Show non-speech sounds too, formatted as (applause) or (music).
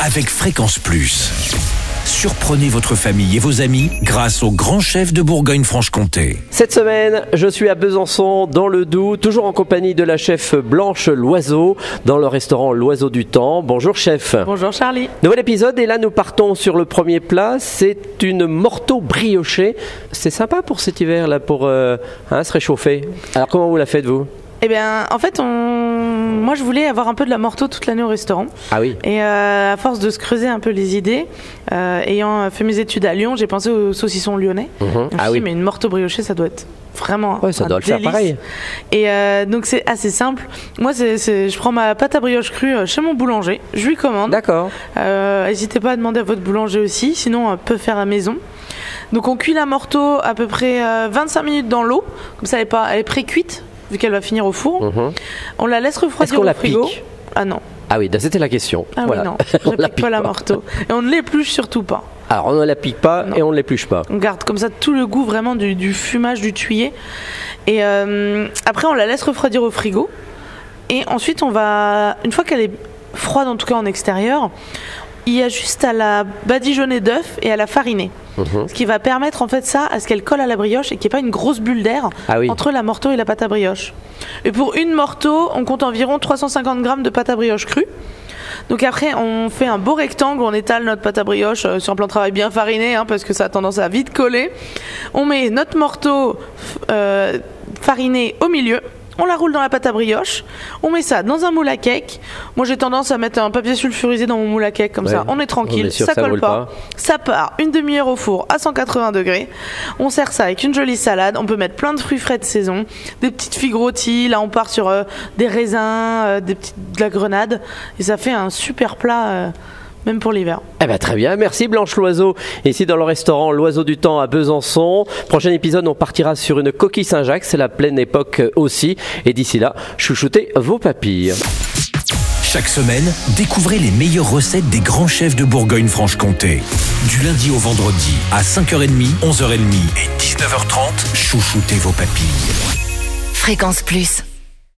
avec Fréquence Plus. Surprenez votre famille et vos amis grâce au grand chef de Bourgogne-Franche-Comté. Cette semaine, je suis à Besançon, dans le Doubs, toujours en compagnie de la chef Blanche Loiseau, dans le restaurant L'Oiseau du Temps. Bonjour chef. Bonjour Charlie. Nouvel épisode et là nous partons sur le premier plat. C'est une morteau briochée. C'est sympa pour cet hiver là, pour euh, hein, se réchauffer. Alors comment vous la faites vous? Eh bien, en fait, on... moi je voulais avoir un peu de la morteau toute l'année au restaurant. Ah oui. Et euh, à force de se creuser un peu les idées, euh, ayant fait mes études à Lyon, j'ai pensé au saucisson lyonnais. Mhm. Ah dit, oui. mais une morteau briochée, ça doit être vraiment. Ouais, ça un doit le faire délice. pareil. Et euh, donc c'est assez simple. Moi, c'est, je prends ma pâte à brioche crue euh, chez mon boulanger, je lui commande. D'accord. Euh, N'hésitez pas à demander à votre boulanger aussi, sinon on peut faire à maison. Donc on cuit la morteau à peu près euh, 25 minutes dans l'eau, comme ça elle est, pas, elle est pré-cuite, vu qu'elle va finir au four. Mhm. On la laisse refroidir au la frigo. pique Ah non, Ah oui, c'était la question. ah Voilà. oui non, (laughs) On je la pique pas la morteau. Et on ne l'épluche surtout pas. Alors on ne la pique pas Non. et on ne l'épluche pas. On garde comme ça tout le goût vraiment du, du fumage du tuyé. Et euh, après on la laisse refroidir au frigo. Et ensuite on va, une fois qu'elle est froide en tout cas en extérieur, il y a juste à la badigeonner d'œuf et à la fariner. Mhm. Ce qui va permettre en fait ça à ce qu'elle colle à la brioche et qu'il n'y ait pas une grosse bulle d'air Ah oui. entre la morteau et la pâte à brioche. Et pour une morteau, on compte environ 350 grammes de pâte à brioche crue. Donc après, on fait un beau rectangle, on étale notre pâte à brioche euh, sur un plan de travail bien fariné, hein, parce que ça a tendance à vite coller. On met notre morteau euh, fariné au milieu. On la roule dans la pâte à brioche. On met ça dans un moule à cake. Moi, j'ai tendance à mettre un papier sulfurisé dans mon moule à cake, comme Ouais. ça. On est tranquille, On est sûr ça ça colle pas. pas. Ça part une demi-heure au four à 180 degrés. On sert ça avec une jolie salade. On peut mettre plein de fruits frais de saison, des petites figues rôties. Là, on part sur euh, des raisins, euh, des petites, de la grenade. Et ça fait un super plat, euh, même pour l'hiver. Eh ben, très bien, merci Blanche Loiseau. Ici dans le restaurant L'Oiseau du Temps à Besançon. Prochain épisode, on partira sur une coquille Saint-Jacques, c'est la pleine époque euh, aussi. Et d'ici là, chouchoutez vos papilles. Chaque semaine, découvrez les meilleures recettes des grands chefs de Bourgogne-Franche-Comté. Du lundi au vendredi à 5h30, 11h30 et 19h30, chouchoutez vos papilles. Fréquence Plus.